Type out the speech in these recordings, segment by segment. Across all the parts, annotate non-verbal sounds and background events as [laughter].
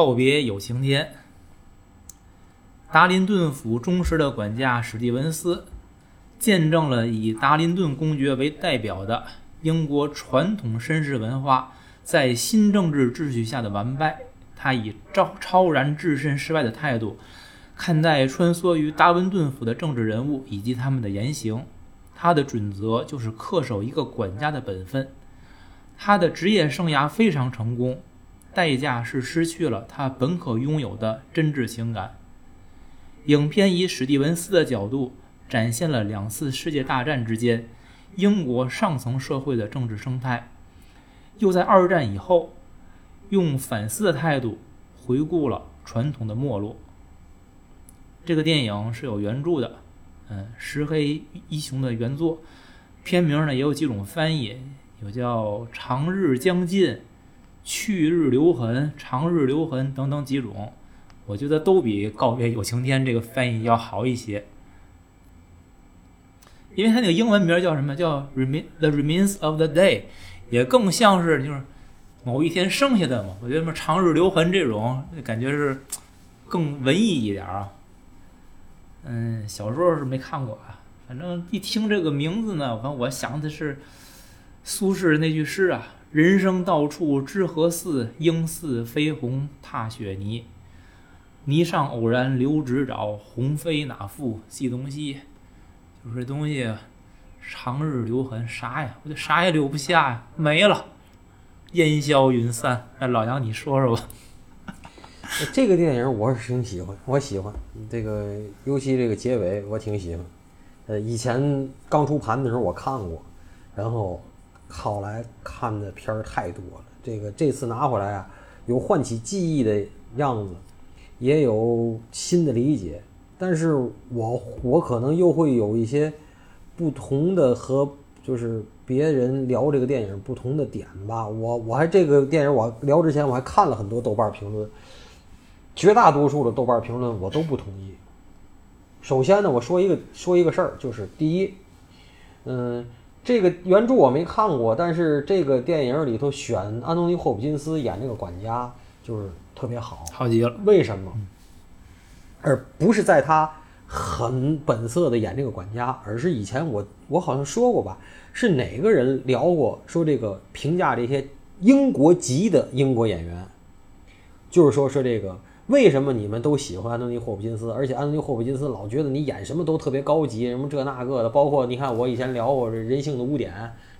告别有晴天。达林顿府忠实的管家史蒂文斯，见证了以达林顿公爵为代表的英国传统绅士文化在新政治秩序下的完败。他以超超然置身事外的态度，看待穿梭于达文顿府的政治人物以及他们的言行。他的准则就是恪守一个管家的本分。他的职业生涯非常成功，代价是失去了他本可拥有的真挚情感。影片以史蒂文斯的角度展现了两次世界大战之间英国上层社会的政治生态，又在二战以后用反思的态度回顾了传统的没落。这个电影是有原著的，嗯，石黑一雄的原作，片名呢也有几种翻译。有叫“长日将尽”、“去日留痕”、“长日留痕”等等几种，我觉得都比“告别有晴天”这个翻译要好一些，因为它那个英文名叫什么？叫 “remain the remains of the day”，也更像是就是某一天剩下的嘛。我觉得什么“长日留痕”这种感觉是更文艺一点啊。嗯，小说是没看过啊，反正一听这个名字呢，反正我想的是。苏轼那句诗啊：“人生到处知何似，应似飞鸿踏雪泥。泥上偶然留指爪，鸿飞哪复系东西。”就是这东西，长日留痕，啥呀？我就啥也留不下呀，没了，烟消云散。哎老杨，你说说吧。[laughs] 这个电影我是挺喜欢，我喜欢这个，尤其这个结尾我挺喜欢。呃，以前刚出盘的时候我看过，然后。后来看的片儿太多了，这个这次拿回来啊，有唤起记忆的样子，也有新的理解，但是我我可能又会有一些不同的和就是别人聊这个电影不同的点吧。我我还这个电影我聊之前我还看了很多豆瓣评论，绝大多数的豆瓣评论我都不同意。首先呢，我说一个说一个事儿，就是第一，嗯。这个原著我没看过，但是这个电影里头选安东尼·霍普金斯演这个管家就是特别好，好极了。为什么？而不是在他很本色的演这个管家，而是以前我我好像说过吧，是哪个人聊过说这个评价这些英国籍的英国演员，就是说说这个。为什么你们都喜欢安东尼·霍普金斯？而且安东尼·霍普金斯老觉得你演什么都特别高级，什么这那个的。包括你看，我以前聊过这人性的污点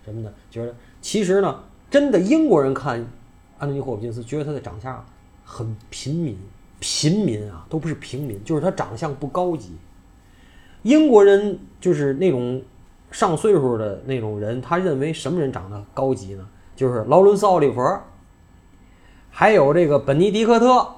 什么的，觉得其实呢，真的英国人看安东尼·霍普金斯，觉得他的长相很平民，平民啊，都不是平民，就是他长相不高级。英国人就是那种上岁数的那种人，他认为什么人长得高级呢？就是劳伦斯·奥利弗，还有这个本尼迪克特。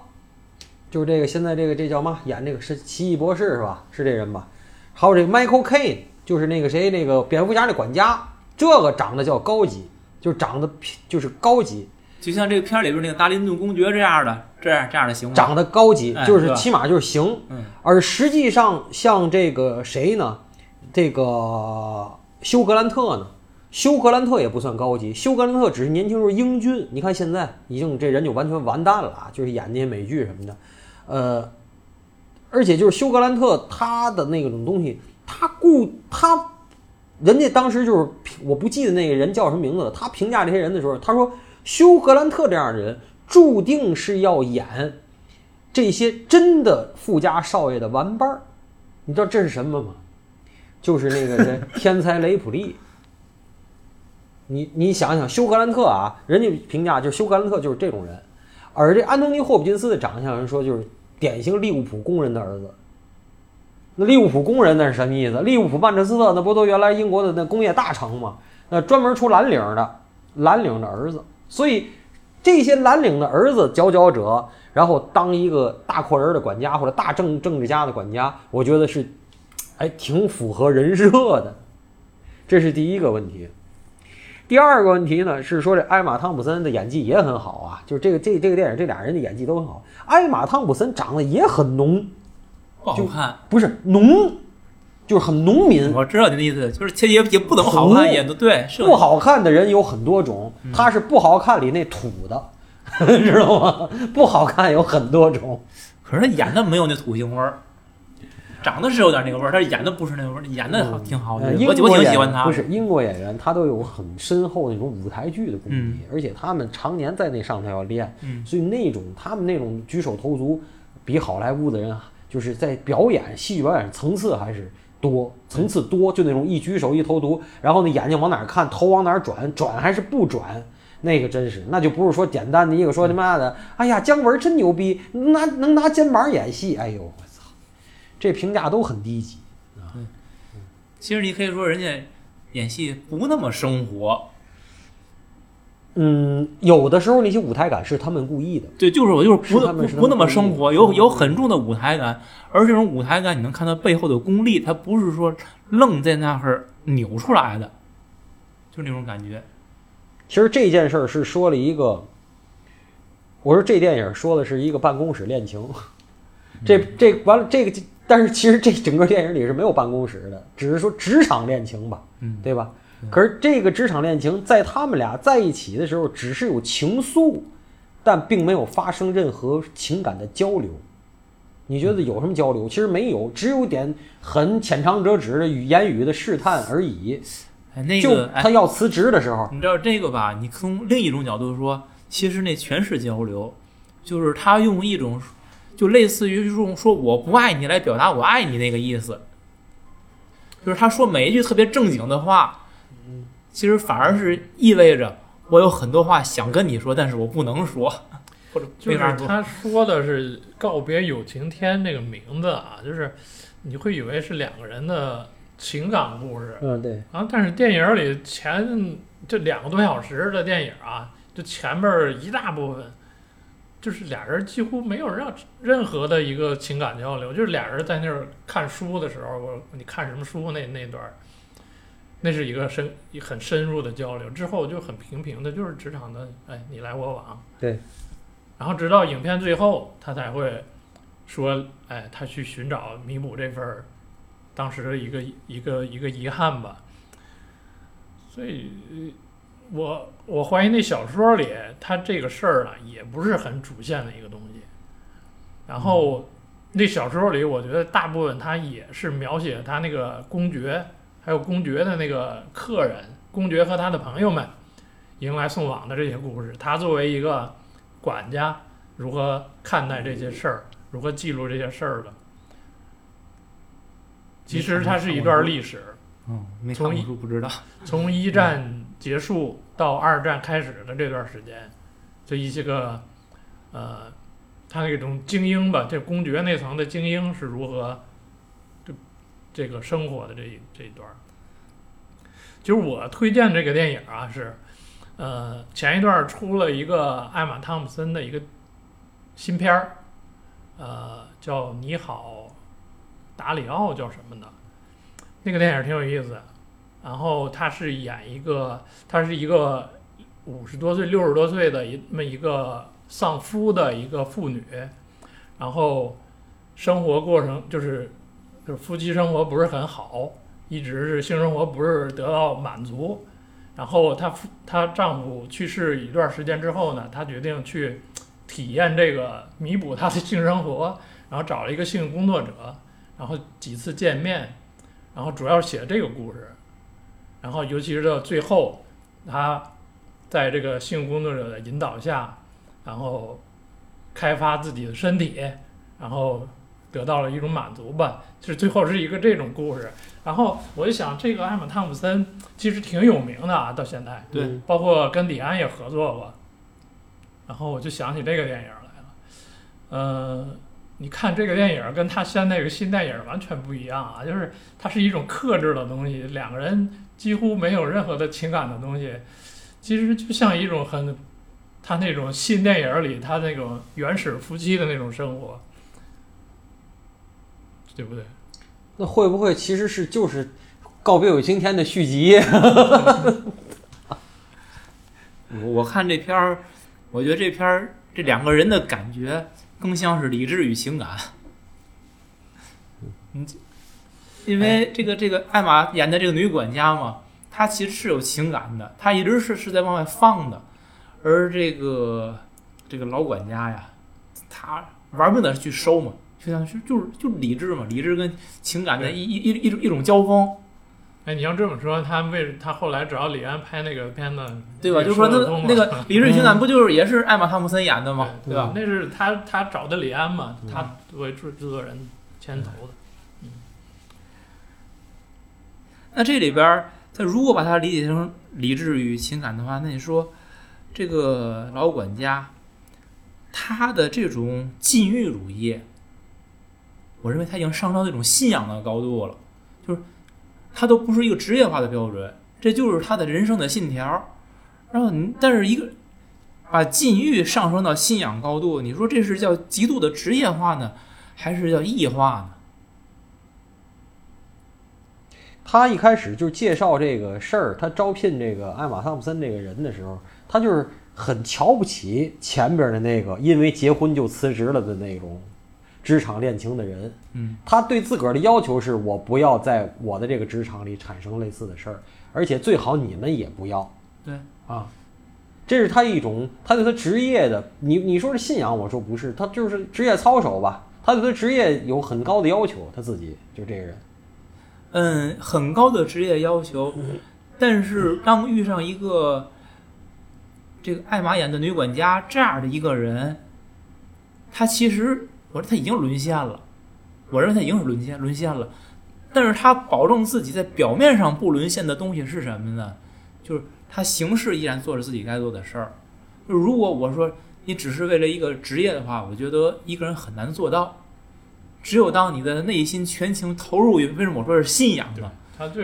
就是这个，现在这个这叫嘛？演这个是奇异博士是吧？是这人吧？还有这个 Michael Caine，就是那个谁，那个蝙蝠侠的管家，这个长得叫高级，就是长得就是高级，就像这个片里边那个达林顿公爵这样的，这样这样的行吗？长得高级，就是起码就是行。嗯。而实际上像这个谁呢？这个休格兰特呢？休格兰特也不算高级，休格兰特只是年轻时候英俊。你看现在已经这人就完全完蛋了啊！就是演那些美剧什么的。呃，而且就是休格兰特他的那种东西，他故他，人家当时就是我不记得那个人叫什么名字了。他评价这些人的时候，他说休格兰特这样的人注定是要演这些真的富家少爷的玩伴儿。你知道这是什么吗？就是那个人天才雷普利。你你想想休格兰特啊，人家评价就是休格兰特就是这种人，而这安东尼霍普金斯的长相，人说就是。典型利物浦工人的儿子，那利物浦工人那是什么意思？利物浦曼彻斯特那不都原来英国的那工业大城吗？那专门出蓝领的，蓝领的儿子。所以这些蓝领的儿子佼佼者，然后当一个大阔人的管家或者大政政治家的管家，我觉得是，哎，挺符合人设的。这是第一个问题。第二个问题呢，是说这艾玛汤普森的演技也很好啊，就是这个这这个电影这俩人的演技都很好。艾玛汤普森长得也很浓，不好看，不是浓，就是很农民。我知道你的意思，就是其实也也不怎么好看，演的对。不好看的人有很多种，他是不好看里那土的，[laughs] 知道吗？不好看有很多种。可是他演的没有那土腥味儿，长得是有点那个味儿，但是演的不是那个味儿，演的好挺好的，呃，我我挺喜欢他。不是英国演员，他都有很深厚那种舞台剧的功底，而且他们常年在那上头要练，嗯所以那种他们那种举手投足，比好莱坞的人就是在表演戏剧表演层次还是多，层次多，就那种一举手一投足，然后那眼睛往哪儿看，头往哪儿转，转还是不转。那个真是，那就不是说简单的一个说他妈的，哎呀，姜文真牛逼，拿能拿肩膀演戏，哎呦这评价都很低级啊。其实你可以说人家演戏不那么生活，嗯，有的时候那些舞台感是他们故意的。对，就是我就是不不不那么生活，有有很重的舞台感，而这种舞台感你能看到背后的功力，它不是说愣在那儿扭出来的，就是那种感觉。其实这件事儿是说了一个，我说这电影说的是一个办公室恋情，这这完了这个，但是其实这整个电影里是没有办公室的，只是说职场恋情吧，嗯，对吧？可是这个职场恋情在他们俩在一起的时候，只是有情愫，但并没有发生任何情感的交流。你觉得有什么交流？其实没有，只有点很浅尝辄止的语言语的试探而已。哎，那就个哎他，要辞职的时候，你知道这个吧？你从另一种角度说，其实那全是交流，就是他用一种就类似于用说我不爱你来表达我爱你那个意思，就是他说每一句特别正经的话，其实反而是意味着我有很多话想跟你说，但是我不能说，或者就是没法说。他说的是“告别有情天”这个名字啊，就是你会以为是两个人的情感故事嗯，对，啊，但是电影里前这两个多小时的电影啊，就前面儿一大部分。就是俩人几乎没有让任何的一个情感交流，就是俩人在那儿看书的时候，我你看什么书那那段儿，那是一个深很深入的交流。之后就很平平的，就是职场的哎你来我往。对。然后直到影片最后，他才会说，哎，他去寻找弥补这份儿当时的一个一个一个遗憾吧。所以，我我怀疑那小说里他这个事儿啊，也不是很主线的一个东西。然后那小说里，我觉得大部分他也是描写他那个公爵，还有公爵的那个客人，公爵和他的朋友们迎来送往的这些故事。他作为一个管家，如何看待这些事儿，如何记录这些事儿的。其实它是一段历史，嗯，没看过从一书不知道。[laughs] 从一战结束到二战开始的这段时间，这一些个，呃，他那种精英吧，这公爵那层的精英是如何这这个生活的这一这一段儿。就是我推荐这个电影啊，是，呃，前一段出了一个艾玛汤姆森的一个新片儿，呃，叫《你好，达里奥》叫什么的，那个电影挺有意思。然后他是演一个，他是一个五十多岁、六十多岁的一那么一个丧夫的一个妇女，然后生活过程就是就是夫妻生活不是很好，一直是性生活不是得到满足。然后她夫她丈夫去世一段时间之后呢，她决定去体验这个弥补她的性生活，然后找了一个性工作者，然后几次见面，然后主要写这个故事。然后，尤其是到最后，他在这个性工作者的引导下，然后开发自己的身体，然后得到了一种满足吧。就是最后是一个这种故事。然后我就想，这个艾玛汤姆森其实挺有名的啊，到现在，对嗯包括跟李安也合作过。然后我就想起这个电影来了，呃，你看这个电影跟他现在这个新电影完全不一样啊，就是它是一种克制的东西，两个人几乎没有任何的情感的东西，其实就像一种很，他那种新电影里他那种原始夫妻的那种生活，对不对？那会不会其实是就是《告别有晴天》的续集？[laughs] 我我看这片儿，我觉得这片儿这两个人的感觉更像是理智与情感。嗯，因为这个这个艾玛演的这个女管家嘛，她其实是有情感的，她一直是是在往外放的，而这个这个老管家呀，他玩命的去收嘛，就像是就是就是理智嘛，理智跟情感的一一一一种一种交锋，哎，你要这么说，他为他后来找李安拍那个片子，对吧？就是说那那个理智情感 [laughs] 不就是也是艾玛汤姆森演的吗？对对吧？那是他他找的李安嘛，嗯他作为制制作人牵头的。那这里边，他如果把它理解成理智与情感的话，那你说这个老管家，他的这种禁欲主义，我认为他已经上升到一种信仰的高度了，就是他都不是一个职业化的标准，这就是他的人生的信条。然后你，但是一个把禁欲上升到信仰高度，你说这是叫极度的职业化呢，还是叫异化呢？他一开始就介绍这个事儿，他招聘这个艾玛汤普森这个人的时候，他就是很瞧不起前边的那个因为结婚就辞职了的那种职场恋情的人。嗯，他对自个儿的要求是我不要在我的这个职场里产生类似的事儿，而且最好你们也不要。对啊，这是他一种他对他职业的，你你说是信仰，我说不是，他就是职业操守吧。他对他职业有很高的要求，他自己就这个人。嗯，很高的职业要求，但是当遇上一个这个艾玛演的女管家这样的一个人，他其实我说他已经沦陷了，我认为他已经是沦陷沦陷了，但是他保证自己在表面上不沦陷的东西是什么呢？就是他行事依然做着自己该做的事儿。就如果我说你只是为了一个职业的话，我觉得一个人很难做到。只有当你的内心全情投入于，为什么我说是信仰呢？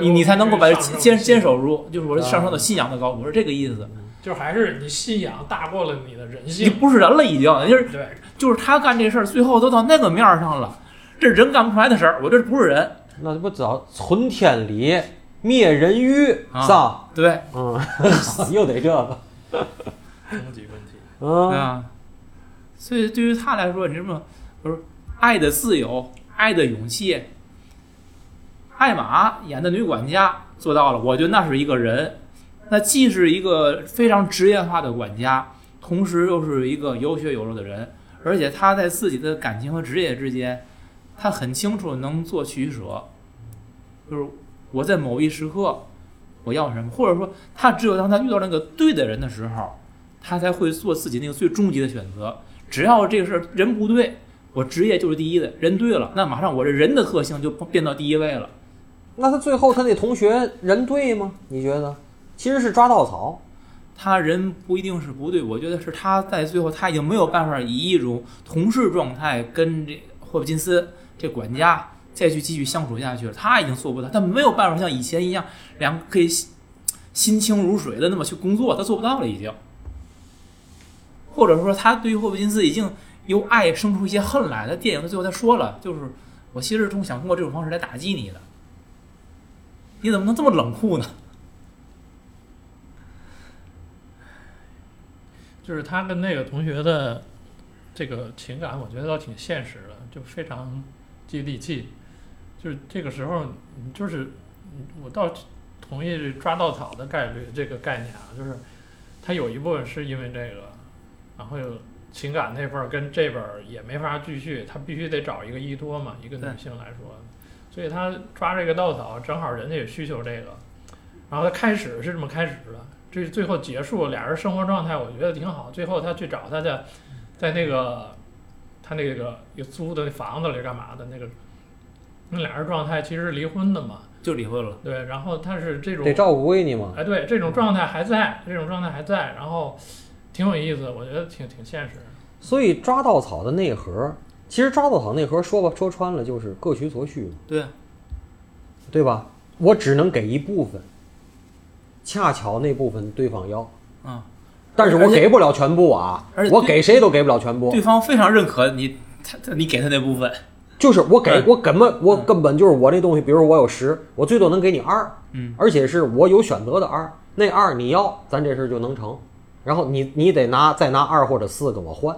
你你才能够把坚坚守住，就是我上升到信仰的高度，我是这个意思。就还是你信仰大过了你的人性你。不是人了，已经，就是对，就是他干这事儿，最后都到那个面儿上了，这人干不出来的事儿，我这不是人，那不早存天理，灭人欲，啊是吧？对嗯，[laughs] 又得这个，终极问题。啊。所以对于他来说，你这么我说爱的自由，爱的勇气，艾玛演的女管家做到了，我觉得那是一个人，那既是一个非常职业化的管家，同时又是一个有血有肉的人，而且他在自己的感情和职业之间，他很清楚能做取舍，就是我在某一时刻我要什么，或者说他只有当他遇到那个对的人的时候，他才会做自己那个最终极的选择。只要这个事儿人不对，我职业就是第一的；人对了，那马上我这人的特性就变到第一位了。那他最后他那同学人对吗？你觉得？其实是抓稻草，他人不一定是不对，我觉得是他在最后他已经没有办法以一种同事状态跟这霍普金斯这管家再去继续相处下去了，他已经做不到，他没有办法像以前一样两个可以心心清如水的那么去工作，他做不到了已经。或者说他对于霍普金斯已经由爱生出一些恨来，他电影的最后他说了，就是我其实通想通过这种方式来打击你的，你怎么能这么冷酷呢？[laughs] 就是他跟那个同学的这个情感，我觉得倒挺现实的，就非常接地气。就是这个时候，就是我倒同意抓稻草的概率这个概念啊，就是他有一部分是因为这个，然后有情感那份儿跟这边儿也没法继续，他必须得找一个依托嘛，一个女性来说，所以他抓这个稻草，正好人家也需求这个，然后他开始是这么开始的，这最后结束，俩人生活状态我觉得挺好。最后他去找他的，在那个他那个有租的房子里干嘛的那个，那俩人状态其实是离婚的嘛，就离婚了。对。然后他是这种得照顾闺女嘛。哎，对，这种状态还在，这种状态还在，然后挺有意思，我觉得挺挺现实。所以抓稻草的内核，其实抓稻草内核说吧，说穿了就是各取所需嘛，对，对吧？我只能给一部分，恰巧那部分对方要，嗯，但是我给不了全部啊而，且我给谁都给不了全部对，方非常认可你，他他你给他那部分，就是我给嗯我根本我根本就是我那东西，比如我有十，我最多能给你二，嗯，而且是我有选择的二，那二你要，咱这事儿就能成，然后你你得拿再拿二或者四跟我换，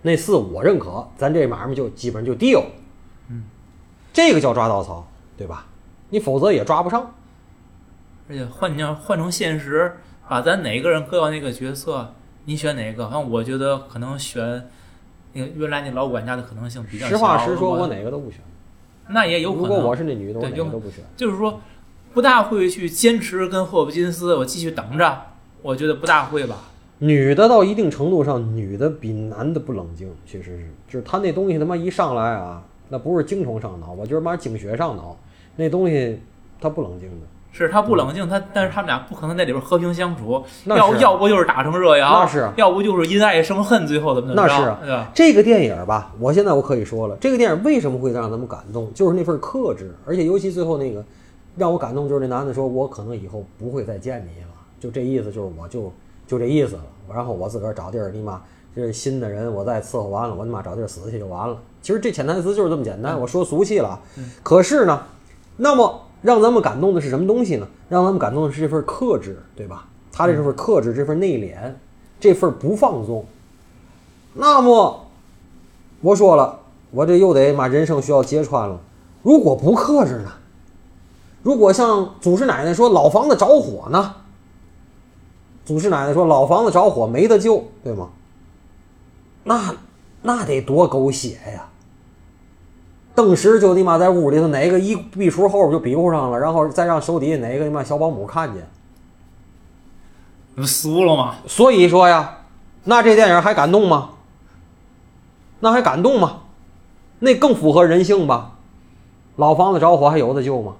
那四我认可，咱这买卖就基本上就 deal，嗯，这个叫抓稻草，对吧？你否则也抓不上。而且换你要换成现实，把咱哪个人搁到那个角色，你选哪个？反正我觉得可能选那个原来那老管家的可能性比较小。实话实说，我我哪个都不选。那也有可能。如果我是那女的，我都不选。就是说，不大会去坚持跟霍普金斯，我继续等着。我觉得不大会吧。女的到一定程度上，女的比男的不冷静，确实是，就是她那东西他妈一上来啊，那不是精虫上脑，我就是妈精血上脑，那东西她不冷静的。是她不冷静，她但是他们俩不可能在里边和平相处，那要要不就是打成热窑，那是要不就是因爱生恨，最后怎么怎么着，那是？这个电影吧，我现在我可以说了，这个电影为什么会让咱们感动，就是那份克制，而且尤其最后那个让我感动，就是那男的说：“我可能以后不会再见你了。”就这意思，就是我就就这意思了。然后我自个儿找地儿，你妈这新的人我再伺候完了，我他妈找地儿死去就完了。其实这潜台词就是这么简单，我说俗气了。可是呢，那么让咱们感动的是什么东西呢？让咱们感动的是这份克制，对吧？他这份克制，这份内敛，这份不放纵。那么我说了，我这又得妈人生需要揭穿了。如果不克制呢？如果像祖师奶奶说老房子着火呢？祖师奶奶说老房子着火没得救，对吗？那那得多狗血呀！顿时就你妈在屋里头哪个一壁橱后边就比划上了，然后再让手底下哪个你妈小保姆看见。不是俗了吗？所以说呀，那这电影还感动吗？那还感动吗？那更符合人性吧？老房子着火还有的救吗？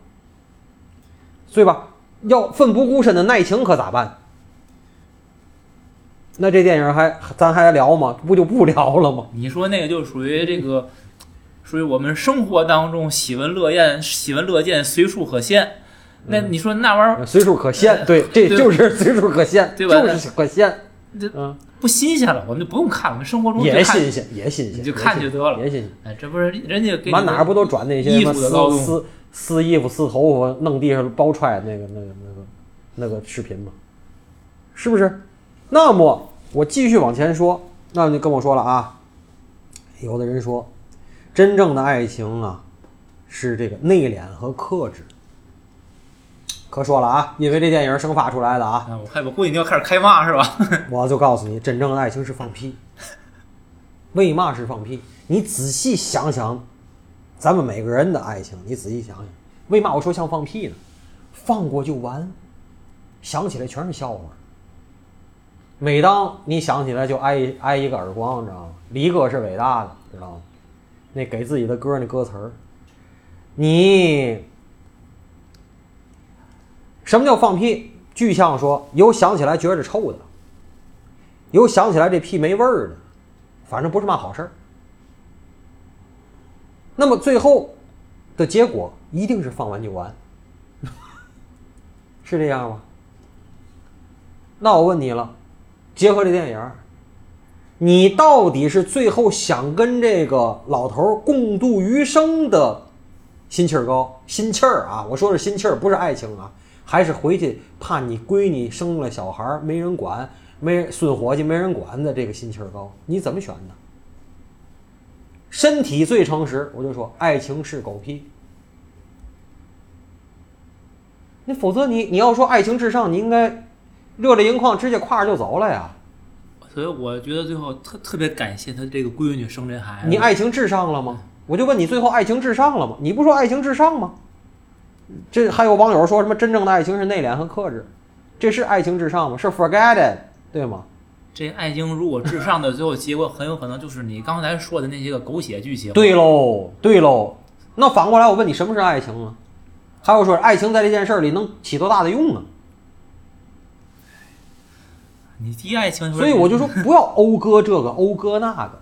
对吧？要奋不顾身的耐情可咋办？那这电影还咱还聊吗？不就不聊了吗？你说那个就属于这个，属于我们生活当中喜闻乐见、喜闻乐见、随处可见。那你说那玩意儿随处可见，对，这就是随处可见，对吧就是可见，这嗯，不新鲜了，我们就不用看，我们生活中也新鲜，也新鲜，你就看就得了也新鲜。哎，这不是人家给满哪儿不都转那些撕撕撕衣服、撕头发、弄地上包揣那个、那个、那个、那个视频吗？是不是？那么我继续往前说，那你跟我说了啊，有的人说，真正的爱情啊，是这个内敛和克制。可说了啊，因为这电影生发出来的啊，啊，我害我估计你要开始开骂是吧？[laughs] 我就告诉你，真正的爱情是放屁。为嘛是放屁？你仔细想想，咱们每个人的爱情，你仔细想想，为嘛我说像放屁呢？放过就完，想起来全是笑话。每当你想起来，就挨一挨一个耳光，你知道吗？离歌是伟大的，知道吗？那给自己的歌那歌词儿，你什么叫放屁？具象说，有想起来觉着臭的，有想起来这屁没味儿的，反正不是嘛好事儿。那么最后的结果一定是放完就完，[laughs] 是这样吗？那我问你了，结合这电影，你到底是最后想跟这个老头共度余生的心气儿高，心气儿啊？我说是心气儿，不是爱情啊，还是回去怕你闺女生了小孩没人管，没人孙伙计没人管的这个心气儿高？你怎么选的？身体最诚实，我就说爱情是狗屁。那否则你你要说爱情至上，你应该热泪盈眶，直接挎着就走了呀。所以我觉得最后特特别感谢他这个闺女生这孩子。你爱情至上了吗？我就问你，最后爱情至上了吗？你不说爱情至上吗？这还有网友说什么真正的爱情是内敛和克制，这是爱情至上吗？是 forget it，对吗？这爱情如果至上的最后结果，很有可能就是你刚才说的那些个狗血剧情。对喽，对喽。那反过来我问你，什么是爱情啊？还有说爱情在这件事儿里能起多大的用呢？你提爱情，所以我就说不要讴歌这个讴歌那个，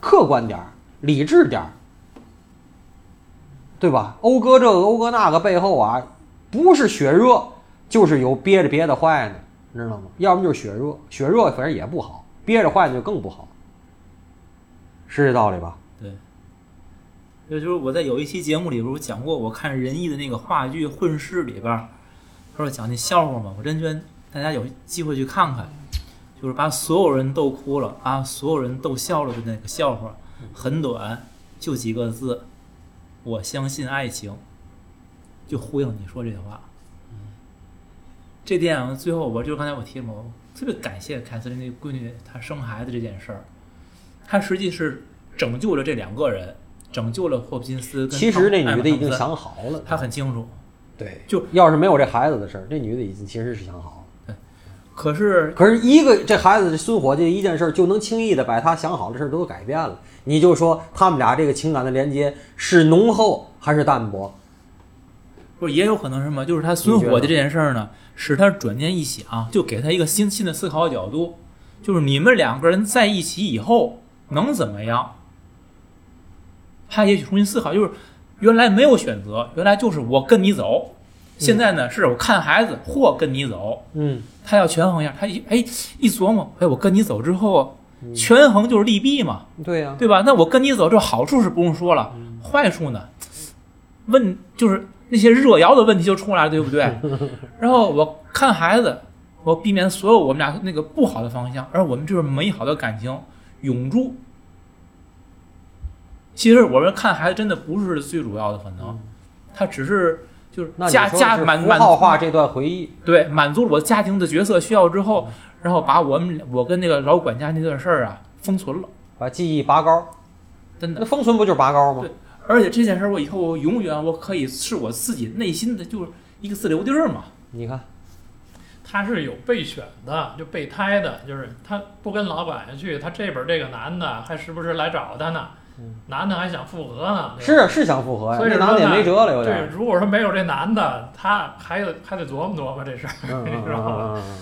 客观点儿，理智点儿，对吧？讴歌这个讴歌那个背后啊，不是血热，就是有憋着憋的坏呢，你知道吗？要么就是血热，血热反正也不好，憋着坏的就更不好，是这道理吧？对，也就是我在有一期节目里边我讲过，我看仁义的那个话剧《混世》里边儿，他说讲那笑话嘛，我真觉得大家有机会去看看，就是把所有人逗哭了，把所有人逗笑了的那个笑话，很短，就几个字，我相信爱情，就呼应你说这句话。这电影最后，我就刚才我提了，我特别感谢凯瑟琳那闺女她生孩子这件事儿，她实际是拯救了这两个人，拯救了霍普金斯跟其实那女的已经想好了，她很清楚。对，就要是没有这孩子的事儿，这女的已经其实是想好了。可是可是一个这孩子这孙伙计一件事儿就能轻易的把他想好的事儿都改变了。你就说他们俩这个情感的连接是浓厚还是淡薄？不是也有可能是什么？就是他孙伙计这件事儿呢，使他转念一想，就给他一个新新的思考角度，就是你们两个人在一起以后能怎么样？他也许重新思考，就是原来没有选择，原来就是我跟你走，现在呢是我看孩子或跟你走，嗯，他要权衡一下，他一哎一琢磨，哎我跟你走之后，权衡就是利弊嘛，对呀、对吧？那我跟你走，这好处是不用说了，坏处呢，问就是那些热窑的问题就出来了，对不对？[laughs] 然后我看孩子，我避免所有我们俩那个不好的方向，而我们这种美好的感情永驻。其实我们看孩子真的不是最主要的可能，他只是就是那你加说是符加满满号化这段回忆，对，满足了我家庭的角色需要之后，然后把我们我跟那个老管家那段事儿啊封存了，把记忆拔高，真的那。封存不就是拔高吗对？而且这件事儿，我以后我永远我可以是我自己内心的就是一个自留地儿嘛。你看，他是有备选的，就备胎的，就是他不跟老管家去，他这边这个男的还时不时来找他呢，男的还想复合呢，是是想复合呀，所以那男的也没辙了，有对如果说没有这男的，他还得还得琢磨琢磨这事儿。嗯 [laughs] 嗯知道吧嗯嗯嗯。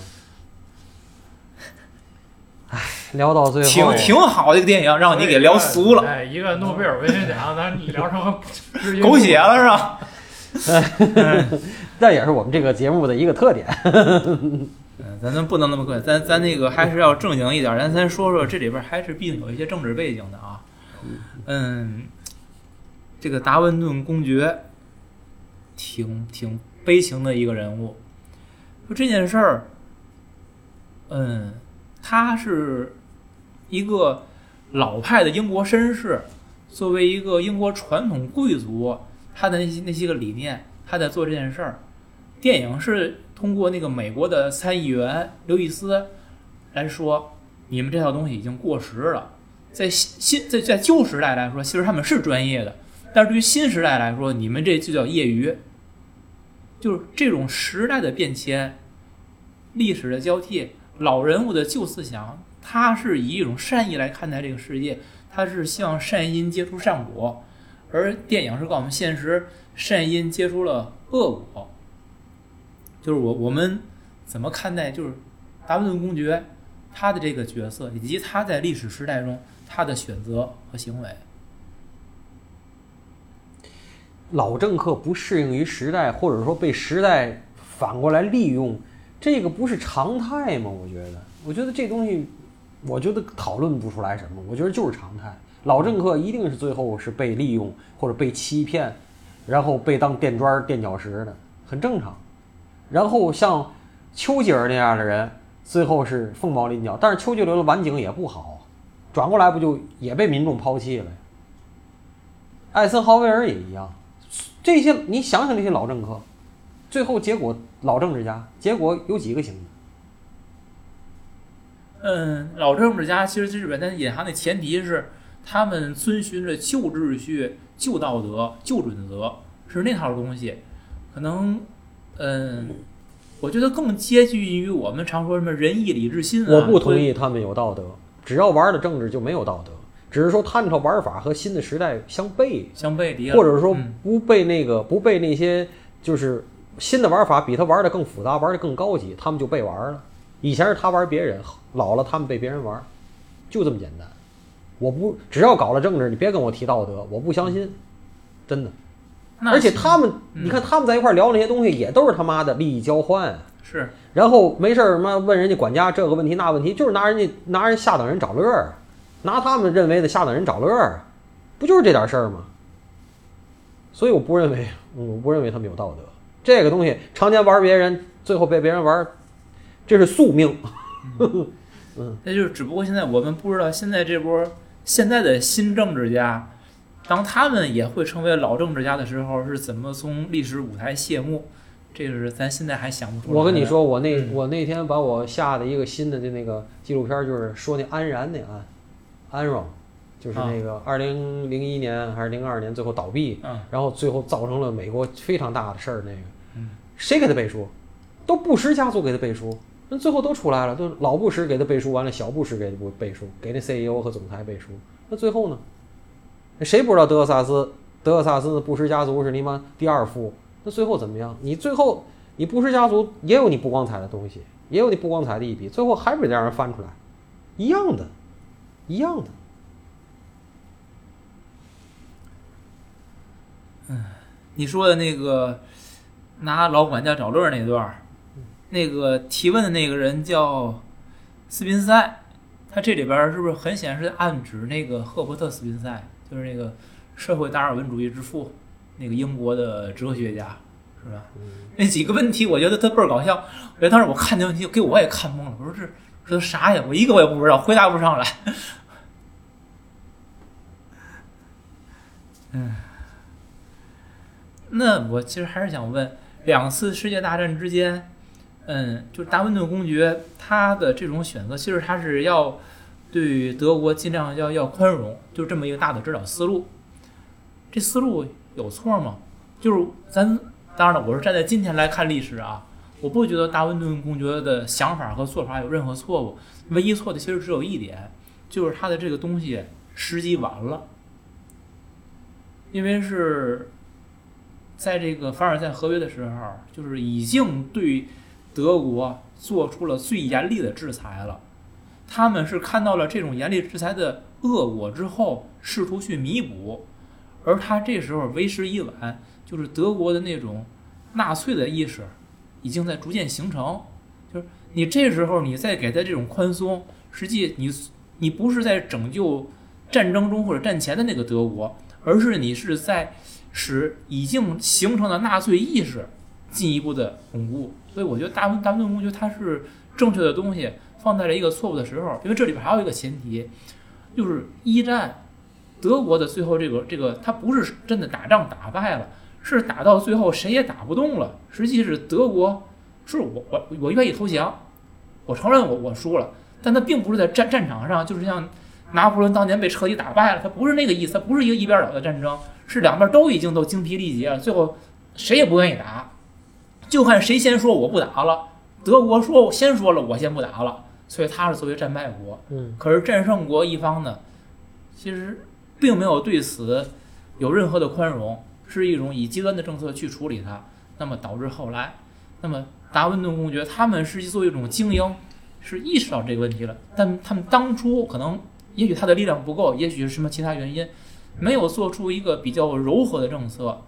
唉，聊到最后，挺挺好的一个电影，让你给聊俗了，哎，一个诺贝尔文学奖，[laughs] 咱聊成狗血了是吧？[laughs] 那也是我们这个节目的一个特点。嗯，咱咱不能那么快，咱咱那个还是要正经一点，咱咱说说这里边还是毕竟有一些政治背景的啊。嗯，这个达文顿公爵挺挺悲情的一个人物。说这件事儿，嗯，他是一个老派的英国绅士，作为一个英国传统贵族，他的那些那些个理念，他在做这件事儿。电影是通过那个美国的参议员刘易斯来说，你们这套东西已经过时了。在新在在旧时代来说，其实他们是专业的，但是对于新时代来说，你们这就叫业余。就是这种时代的变迁、历史的交替、老人物的旧思想，他是以一种善意来看待这个世界，他是希望善因接触善果，而电影是告诉我们现实善因接触了恶果。就是我我们怎么看待就是达文顿公爵他的这个角色，以及他在历史时代中他的选择和行为。老政客不适应于时代，或者说被时代反过来利用，这个不是常态吗？我觉得，我觉得这东西，我觉得讨论不出来什么，我觉得就是常态。老政客一定是最后是被利用或者被欺骗，然后被当垫砖垫脚石的，很正常。然后像丘吉尔那样的人，最后是凤毛麟角，但是丘吉尔的晚景也不好，转过来不就也被民众抛弃了？艾森豪威尔也一样。这些你想想，这些老政客，最后结果老政治家，结果有几个行的？嗯，老政治家其实这里边它隐含的前提是，他们遵循着旧秩序、旧道德、旧准则，是那套东西。可能，嗯，我觉得更接近于我们常说什么仁义礼智信啊。我不同意他们有道德，只要玩的政治就没有道德，只是说他那套玩法和新的时代相悖，或者说嗯不被那个不被那些就是新的玩法比他玩的更复杂，玩的更高级，他们就被玩了。以前是他玩别人，老了他们被别人玩，就这么简单。我不只要搞了政治，你别跟我提道德，我不相信，真的。而且他们，嗯你看他们在一块聊那些东西，也都是他妈的利益交换啊。是然后没事儿嘛问人家管家这个问题那问题，就是拿人家拿人下等人找乐儿，拿他们认为的下等人找乐儿，不就是这点事儿吗？所以我不认为，嗯我不认为他们有道德。这个东西常年玩别人，最后被别人玩，这是宿命。嗯那就是只不过现在我们不知道，现在这波现在的新政治家，当他们也会成为老政治家的时候，是怎么从历史舞台谢幕？这个是咱现在还想不出来。我跟你，说，我那嗯我那天把我下的一个新的的那个纪录片儿，就是说那安然那安，安荣，就是那个二零零一年还是零二年最后倒闭，嗯，然后最后造成了美国非常大的事儿。那个，嗯谁给他背书？都布什家族给他背书，那最后都出来了，都老布什给他背书，完了小布什给他背书，给那 CEO 和总裁背书。那最后呢？谁不知道德克萨斯德克萨斯的布什家族是你妈第二富？那最后怎么样？你最后你布什家族也有你不光彩的东西，也有你不光彩的一笔，最后还是得让人翻出来，一样的，一样的。嗯你说的那个拿老管家找乐儿那段儿，那个提问的那个人叫斯宾塞，他这里边儿是不是很显然是暗指那个赫伯特·斯宾塞，就是那个社会达尔文主义之父，那个英国的哲学家，是吧？那几个问题我觉得他倍儿搞笑，我觉得当时我看那问题给我也看懵了，我说这这都啥呀？我一个我也不知道，回答不上来。嗯，那我其实还是想问，两次世界大战之间，嗯，就是达文顿公爵他的这种选择，其实他是要对德国尽量要要宽容，就这么一个大的指导思路。这思路有错吗？就是咱当然了，我是站在今天来看历史啊，我不觉得达文顿公爵的想法和做法有任何错误，唯一错的其实只有一点，就是他的这个东西时机晚了，因为是在这个凡尔赛合约的时候，就是已经对德国做出了最严厉的制裁了。他们是看到了这种严厉制裁的恶果之后，试图去弥补，而他这时候为时已晚，就是德国的那种纳粹的意识已经在逐渐形成。就是你这时候你再给他这种宽松，实际你你不是在拯救战争中或者战前的那个德国，而是你是在使已经形成的纳粹意识进一步的巩固。所以我觉得达文大文顿公爵他是正确的东西放在了一个错误的时候，因为这里边还有一个前提，就是一战德国的最后这个这个他不是真的打仗打败了，是打到最后谁也打不动了。实际是德国是我我我愿意投降，我承认我我输了，但他并不是在战战场上，就是像拿破仑当年被彻底打败了，他不是那个意思，他不是一个一边倒的战争，是两边都已经都精疲力竭了，最后谁也不愿意打，就看谁先说我不打了。德国说先说了，我先不打了，所以他是作为战败国。嗯，可是战胜国一方呢，其实并没有对此有任何的宽容，是一种以极端的政策去处理它，那么导致后来，那么达文顿公爵他们是作为一种精英，是意识到这个问题了，但他们当初可能也许他的力量不够，也许是什么其他原因，没有做出一个比较柔和的政策，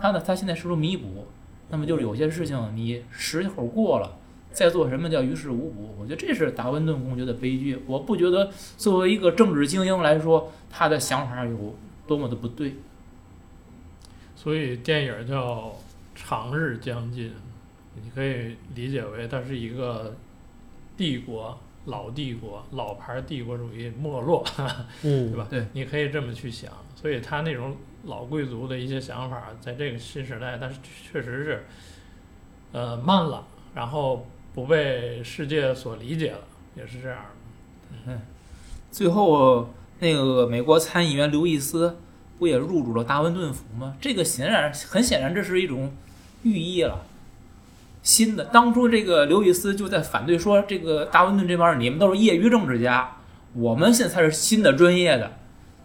他呢，他现在试图弥补，那么就是有些事情你时候过了。再做什么叫于事无补？我觉得这是达文顿公爵的悲剧。我不觉得作为一个政治精英来说，他的想法有多么的不对。所以电影叫《长日将近》，你可以理解为它是一个帝国、老帝国、老牌帝国主义没落，嗯，[laughs] 对吧？对，你可以这么去想。所以他那种老贵族的一些想法，在这个新时代，但是确实是，呃，慢了，然后不被世界所理解了，也是这样的。最后，那个美国参议员刘易斯不也入主了达文顿府吗？这个显然很显然，这是一种寓意了。新的，当初这个刘易斯就在反对说，这个达文顿这帮人，你们都是业余政治家，我们现在才是新的专业的。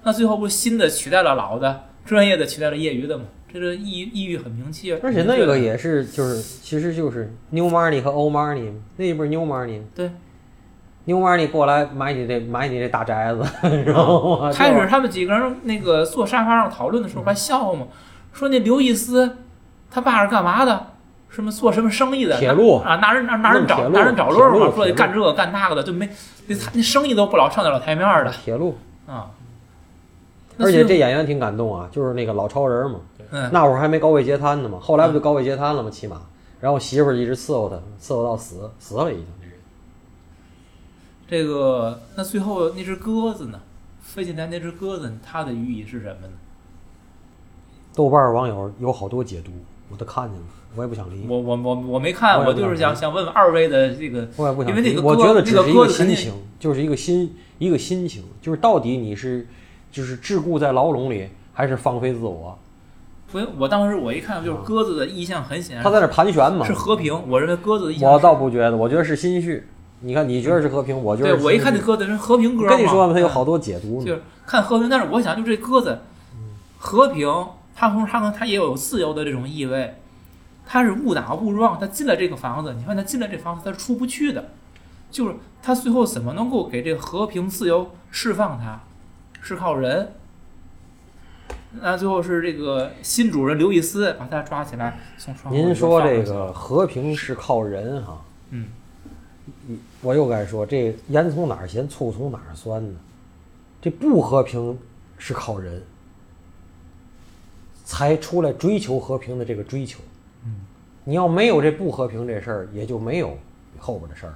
那最后不新的取代了老的，专业的取代了业余的吗？这个意意欲很明确。而且那个也是，就是其实就是 new money 和 old money，那一不是 new money，对，new money 过来买你这买你这大宅子，[laughs] 然后啊开始他们几个人那个坐沙发上讨论的时候还笑话嘛，说那刘易斯他爸是干嘛的？什么做什么生意的？铁路啊，拿人拿拿人找拿人找乐嘛，铁路铁路说得干这个干那个的，就没那那生意都不老上得了台面的铁路，啊。那而且这演员挺感动啊，就是那个老超人嘛，嗯，那会儿还没高位截瘫呢嘛，后来不就高位截瘫了吗？起码，然后媳妇儿一直伺候他，伺候到死，死了已经这个那最后那只鸽子呢？飞进来那只鸽子，它的寓意是什么呢？豆瓣儿网友有好多解读，我都看见了，我也不想理，我我我我没看，我就是想想问问二位的这个，我也不想因为那理。我个鸽那觉得只是一个心情，就是一个心一个心情，就是到底你是就是桎梏在牢笼里，还是放飞自我？所以我当时我一看就是鸽子的意向很显然他在那盘旋嘛是。和平，我认为鸽子的意向我倒不觉得，我觉得是心绪。你看，你觉得是和平，我觉得是对我一看这鸽子是和平鸽嘛跟你说嘛，它有嗯好多解读呢。就是看和平，但是我想就这鸽子和平，它同时它可能它也有自由的这种意味，它是误打误撞，它进了这个房子，你看它进了这房子，它是出不去的，就是它最后怎么能够给这个和平自由释放它，是靠人。那最后是这个新主人刘易斯把他抓起来，您说这个和平是靠人哈，嗯，我又该说这盐从哪儿咸，醋从哪儿酸呢？这不和平是靠人，才出来追求和平的这个追求。嗯，你要没有这不和平这事儿，也就没有后边的事儿。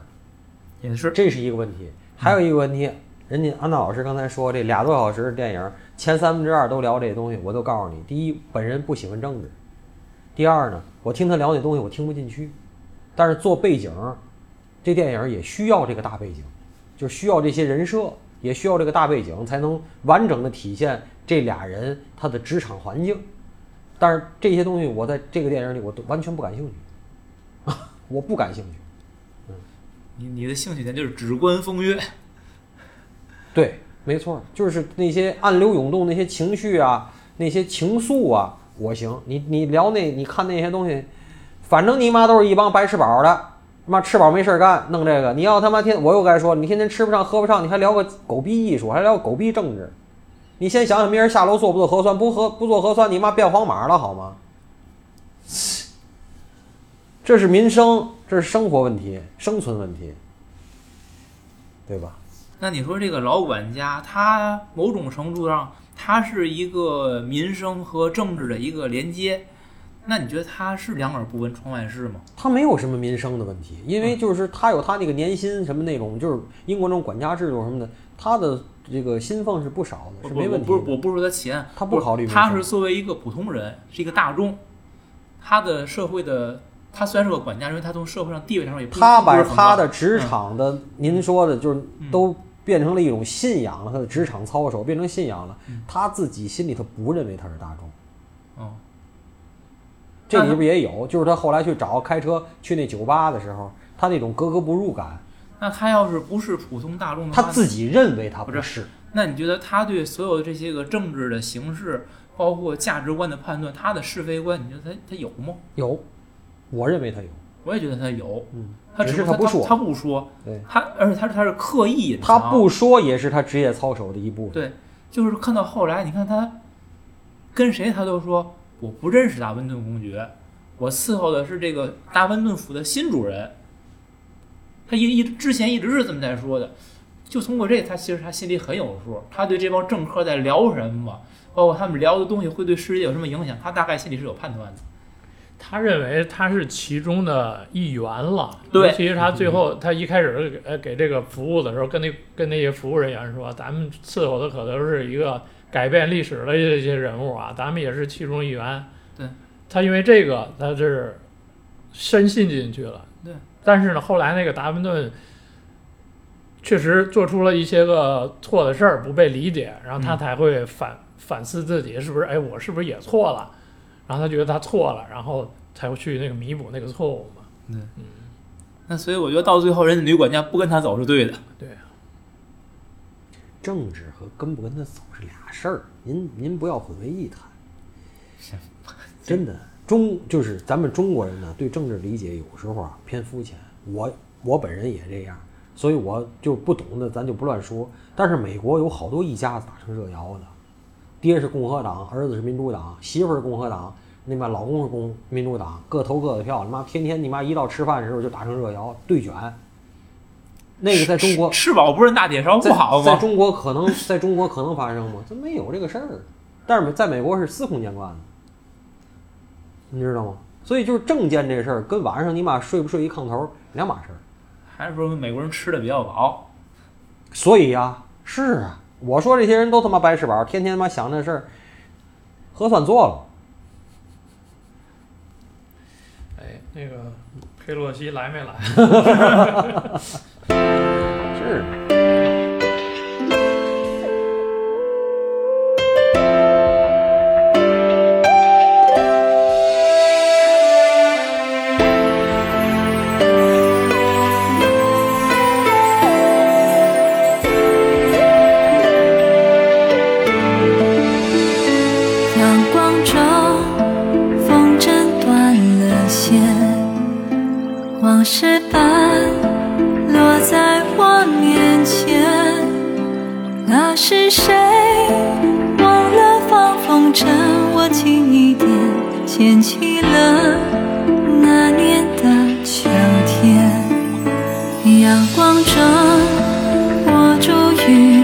也是这是一个问题。还有一个问题，人家安娜老师刚才说这俩多小时的电影，前三分之二都聊这东西，我都告诉你：第一，本人不喜欢政治；第二呢，我听他聊那东西我听不进去。但是做背景，这电影也需要这个大背景，就需要这些人设，也需要这个大背景，才能完整的体现这俩人他的职场环境。但是这些东西我在这个电影里我都完全不感兴趣，我不感兴趣。嗯你你的兴趣点就是只观风月，对，没错，就是那些暗流涌动那些情绪啊，那些情愫啊，我行。你你聊那，你看那些东西，反正你妈都是一帮白吃饱的，他妈吃饱没事干，弄这个。你要他妈天，我又该说，你天天吃不上喝不上，你还聊个狗逼艺术，还聊狗逼政治。你先想想，明儿下楼做不做核酸？不核不做核酸，你妈变黄码了好吗？这是民生，这是生活问题，生存问题，对吧？那你说这个老管家，他某种程度上，他是一个民生和政治的一个连接，那你觉得他是两耳不闻窗外事吗？他没有什么民生的问题，因为就是他有他那个年薪什么那种，就是英国那种管家制度什么的，他的这个薪俸是不少的，是没问题不是我不是说他钱，他不考虑他是作为一个普通人，是一个大众，他的社会的，他虽然是个管家，因为他从社会上地位上也不他把他的职场的，您说的就是嗯。都变成了一种信仰了，他的职场操守变成信仰了嗯，他自己心里头不认为他是大众。哦，这里边也有，就是他后来去找开车去那酒吧的时候，他那种格格不入感，那他要是不是普通大众的话，他自己认为他不是不是。那你觉得他对所有这些个政治的形式，包括价值观的判断，他的是非观，你觉得他他有吗？有，我认为他有。我也觉得他有，嗯，他只是他不说他不说，对他而且他是他是刻意隐藏，他不说也是他职业操守的一部分。对，就是看到后来，你看他跟谁他都说我不认识达温顿公爵，我伺候的是这个达温顿府的新主人。他一一之前一直是这么在说的，就通过这，他其实他心里很有数，他对这帮政客在聊什么，包括他们聊的东西会对世界有什么影响，他大概心里是有判断的。他认为他是其中的一员了，对尤其是他最后他一开始给呃给这个服务的时候，跟那跟那些服务人员说，咱们伺候的可都是一个改变历史的这些人物啊，咱们也是其中一员。对，他因为这个他是深信进去了。对，但是呢，后来那个达文顿确实做出了一些个错的事儿，不被理解，然后他嗯才会反、反思自己是不是，哎，我是不是也错了？然后他觉得他错了，然后才会去那个弥补那个错误嘛。那所以我觉得到最后，人家女管家不跟他走是对的。对，政治和跟不跟他走是俩事儿，您您不要混为一谈。真的，中就是咱们中国人呢，对政治理解有时候啊偏肤浅。我我本人也这样，所以我就不懂的咱就不乱说。但是美国有好多一家子打成热窑的，爹是共和党，儿子是民主党，媳妇是共和党，那妈老公是共民主党，各投各的票，他妈天天你妈一到吃饭的时候就打成热窑对卷。那个在中国吃饱不认大铁勺不好吗？在中国可能在中国可能发生吗？这没有这个事儿，但是在美国是司空见惯的，你知道吗？所以就是证件这事儿跟晚上你妈睡不睡一炕头两码事儿。还是说美国人吃的比较饱？所以呀、是啊，我说这些人都他妈白翅膀，天天他妈想这事儿，核酸做了。哎，那个佩洛西来没来？[laughs] [laughs] 是。you.